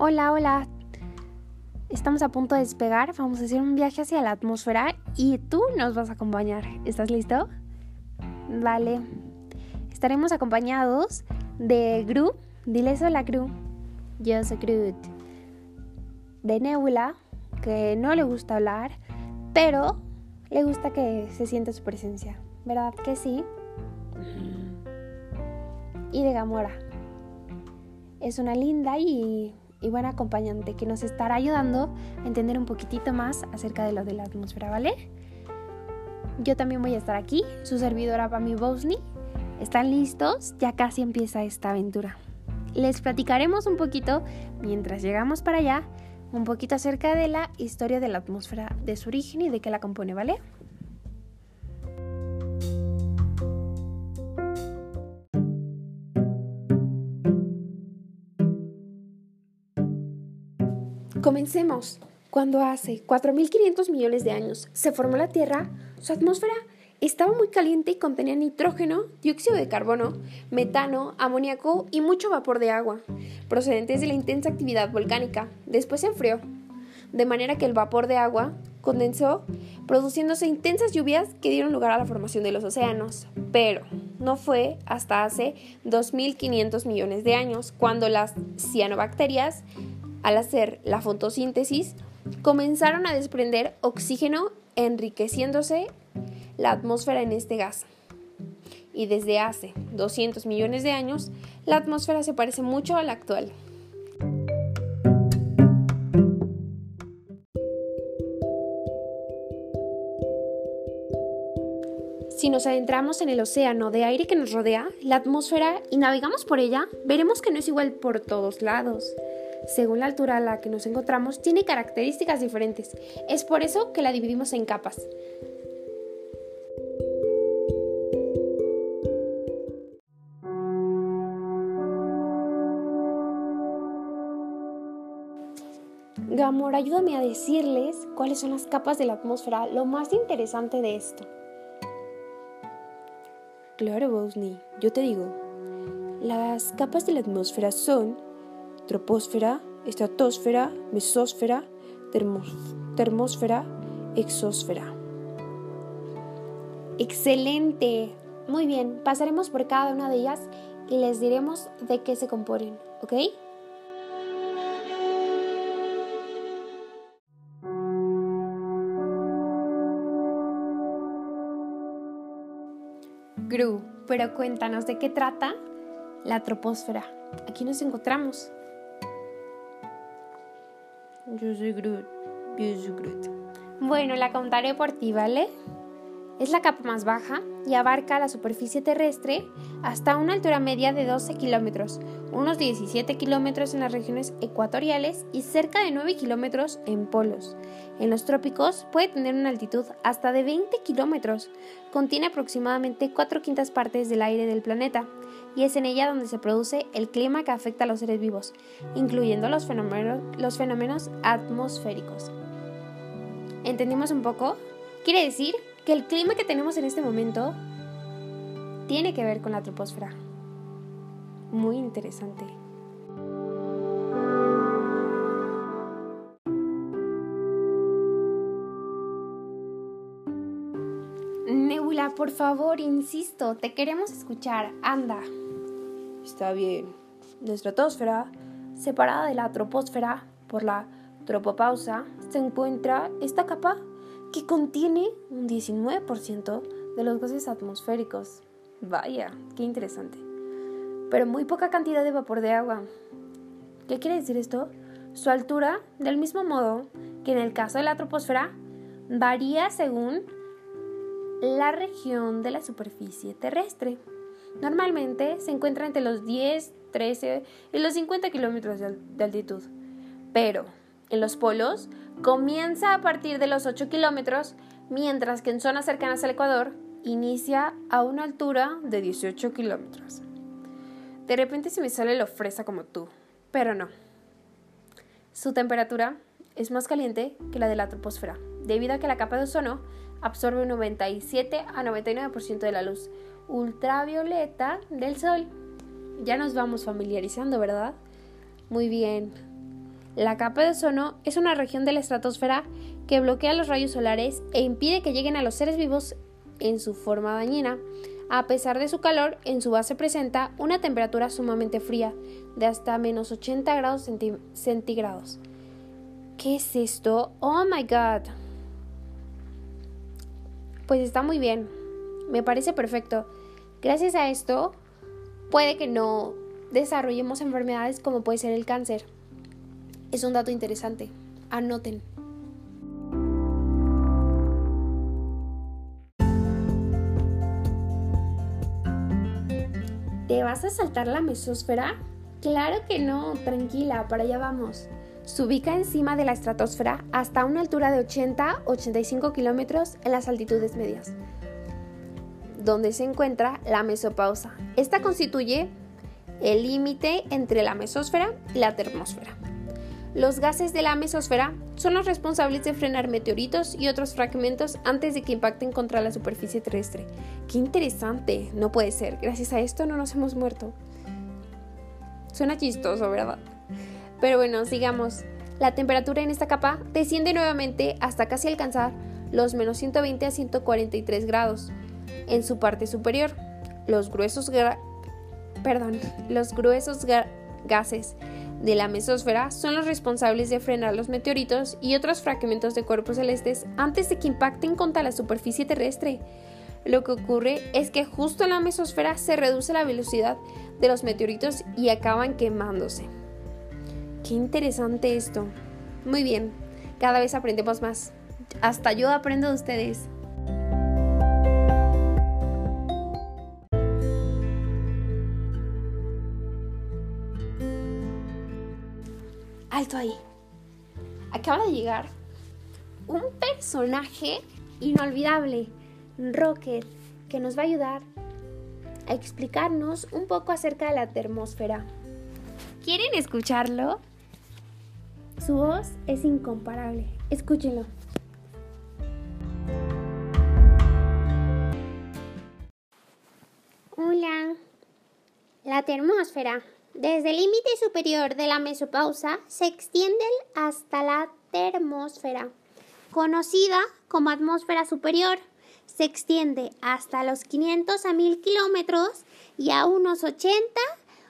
Hola, hola. Estamos a punto de despegar, vamos a hacer un viaje hacia la atmósfera y tú nos vas a acompañar. ¿Estás listo? Vale. Estaremos acompañados de Gru. Diles hola, Gru. Yo soy Groot. De Nebula, que no le gusta hablar, pero le gusta que se sienta su presencia. ¿Verdad que sí? Y de Gamora. Es una linda y, y buena acompañante que nos estará ayudando a entender un poquitito más acerca de lo de la atmósfera, ¿vale? Yo también voy a estar aquí, su servidora Pami Bosney. ¿Están listos? Ya casi empieza esta aventura. Les platicaremos un poquito, mientras llegamos para allá, un poquito acerca de la historia de la atmósfera, de su origen y de qué la compone, ¿vale? Comencemos. Cuando hace 4.500 millones de años se formó la Tierra, su atmósfera estaba muy caliente y contenía nitrógeno, dióxido de carbono, metano, amoníaco y mucho vapor de agua, procedentes de la intensa actividad volcánica. Después se enfrió, de manera que el vapor de agua condensó, produciéndose intensas lluvias que dieron lugar a la formación de los océanos. Pero no fue hasta hace 2.500 millones de años cuando las cianobacterias al hacer la fotosíntesis, comenzaron a desprender oxígeno enriqueciéndose la atmósfera en este gas. Y desde hace 200 millones de años, la atmósfera se parece mucho a la actual. Si nos adentramos en el océano de aire que nos rodea, la atmósfera, y navegamos por ella, veremos que no es igual por todos lados según la altura a la que nos encontramos, tiene características diferentes. Es por eso que la dividimos en capas. Gamor, ayúdame a decirles cuáles son las capas de la atmósfera, lo más interesante de esto. Claro, Bosni, yo te digo. Las capas de la atmósfera son troposfera, estratosfera, mesósfera, termósfera, exósfera. Excelente. Muy bien, pasaremos por cada una de ellas y les diremos de qué se componen, ¿ok? Gru, pero cuéntanos de qué trata la troposfera. Aquí nos encontramos. Yo soy Groot. Yo soy Groot. Bueno, la contaré por ti, ¿vale? Es la capa más baja y abarca la superficie terrestre hasta una altura media de 12 kilómetros, unos 17 kilómetros en las regiones ecuatoriales y cerca de 9 kilómetros en polos. En los trópicos puede tener una altitud hasta de 20 kilómetros. Contiene aproximadamente 4 quintas partes del aire del planeta y es en ella donde se produce el clima que afecta a los seres vivos, incluyendo los fenómenos, los fenómenos atmosféricos. ¿Entendimos un poco? Quiere decir que el clima que tenemos en este momento tiene que ver con la troposfera. Muy interesante. Nebula, por favor, insisto, te queremos escuchar. Anda. Está bien. La estratosfera, separada de la troposfera por la tropopausa, se encuentra esta capa que contiene un 19% de los gases atmosféricos. Vaya, qué interesante. Pero muy poca cantidad de vapor de agua. ¿Qué quiere decir esto? Su altura, del mismo modo que en el caso de la troposfera, varía según la región de la superficie terrestre. Normalmente se encuentra entre los 10, 13 y los 50 kilómetros de altitud. Pero en los polos comienza a partir de los 8 kilómetros, mientras que en zonas cercanas al Ecuador inicia a una altura de 18 kilómetros. De repente se me sale lo fresa como tú, pero no. Su temperatura es más caliente que la de la troposfera, debido a que la capa de ozono absorbe un 97 a 99% de la luz ultravioleta del sol. Ya nos vamos familiarizando, ¿verdad? Muy bien. La capa de ozono es una región de la estratosfera que bloquea los rayos solares e impide que lleguen a los seres vivos en su forma dañina. A pesar de su calor, en su base presenta una temperatura sumamente fría, de hasta menos 80 grados centígrados. ¿Qué es esto? Oh my god. Pues está muy bien. Me parece perfecto. Gracias a esto, puede que no desarrollemos enfermedades como puede ser el cáncer. Es un dato interesante. Anoten. ¿Te vas a saltar la mesósfera? Claro que no, tranquila, para allá vamos. Se ubica encima de la estratosfera hasta una altura de 80-85 kilómetros en las altitudes medias, donde se encuentra la mesopausa. Esta constituye el límite entre la mesósfera y la termósfera. Los gases de la mesosfera son los responsables de frenar meteoritos y otros fragmentos antes de que impacten contra la superficie terrestre. ¡Qué interesante! No puede ser. Gracias a esto no nos hemos muerto. Suena chistoso, ¿verdad? Pero bueno, sigamos. La temperatura en esta capa desciende nuevamente hasta casi alcanzar los menos 120 a 143 grados. En su parte superior, los gruesos, perdón, los gruesos gases de la mesósfera son los responsables de frenar los meteoritos y otros fragmentos de cuerpos celestes antes de que impacten contra la superficie terrestre. Lo que ocurre es que justo en la mesósfera se reduce la velocidad de los meteoritos y acaban quemándose. Qué interesante esto. Muy bien, cada vez aprendemos más. Hasta yo aprendo de ustedes. Ahí. Acaba de llegar un personaje inolvidable, Rocket, que nos va a ayudar a explicarnos un poco acerca de la termósfera. ¿Quieren escucharlo? Su voz es incomparable. Escúchenlo. Hola. La termósfera. Desde el límite superior de la mesopausa se extiende hasta la termósfera, conocida como atmósfera superior. Se extiende hasta los 500 a 1000 kilómetros y a unos 80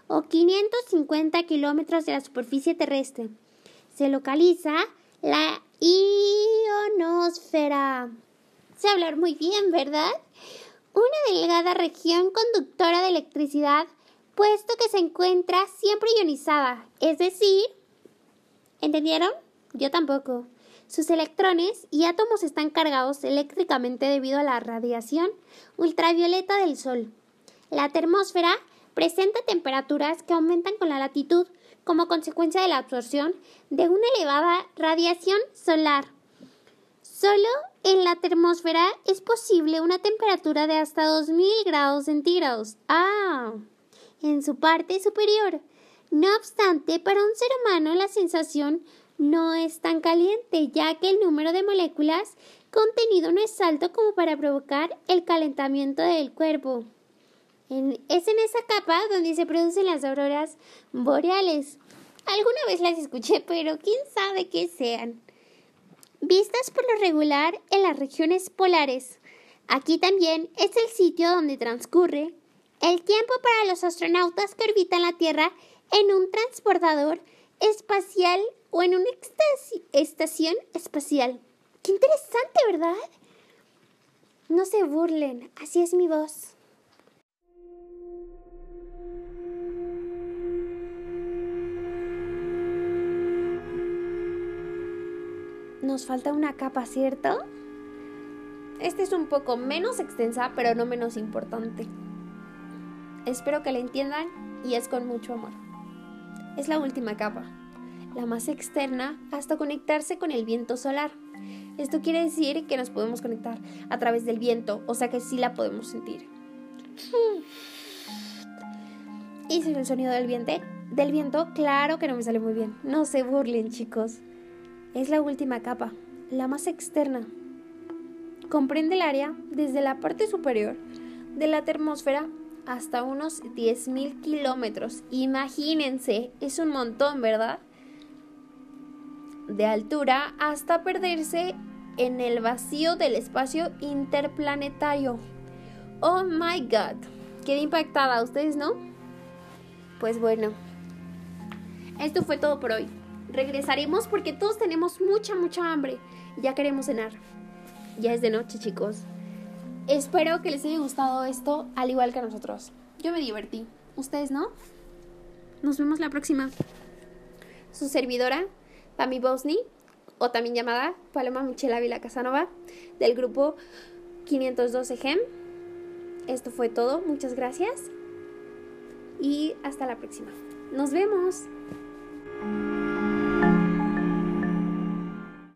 o 550 kilómetros de la superficie terrestre se localiza la ionosfera. Sé hablar muy bien, ¿verdad? Una delgada región conductora de electricidad, puesto que se encuentra siempre ionizada, es decir, ¿entendieron? Yo tampoco. Sus electrones y átomos están cargados eléctricamente debido a la radiación ultravioleta del Sol. La termósfera presenta temperaturas que aumentan con la latitud, como consecuencia de la absorción de una elevada radiación solar. Solo en la termósfera es posible una temperatura de hasta 2000 grados centígrados. Ah, en su parte superior. No obstante, para un ser humano la sensación no es tan caliente, ya que el número de moléculas contenido no es alto como para provocar el calentamiento del cuerpo es en esa capa donde se producen las auroras boreales. Alguna vez las escuché, pero quién sabe qué sean. Vistas por lo regular en las regiones polares. Aquí también es el sitio donde transcurre el tiempo para los astronautas que orbitan la Tierra en un transportador espacial o en una estación espacial. Qué interesante, ¿verdad? No se burlen, así es mi voz. nos falta una capa, ¿cierto? Esta es un poco menos extensa, pero no menos importante. Espero que la entiendan y es con mucho amor. Es la última capa, la más externa hasta conectarse con el viento solar. Esto quiere decir que nos podemos conectar a través del viento, o sea que sí la podemos sentir. Y el sonido del viento, del viento, claro que no me sale muy bien. No se burlen, chicos. Es la última capa, la más externa. Comprende el área desde la parte superior de la termósfera hasta unos 10.000 kilómetros. Imagínense, es un montón, ¿verdad? de altura hasta perderse en el vacío del espacio interplanetario. Oh my god, quedé impactada, ¿ustedes no? Pues bueno, esto fue todo por hoy. Regresaremos porque todos tenemos mucha, mucha hambre. Ya queremos cenar. Ya es de noche, chicos. Espero que les haya gustado esto al igual que a nosotros. Yo me divertí. ¿Ustedes no? Nos vemos la próxima. Su servidora, Pami Bosni, o también llamada Paloma Michela Vila Casanova, del grupo 512 GEM. Esto fue todo. Muchas gracias. Y hasta la próxima. Nos vemos.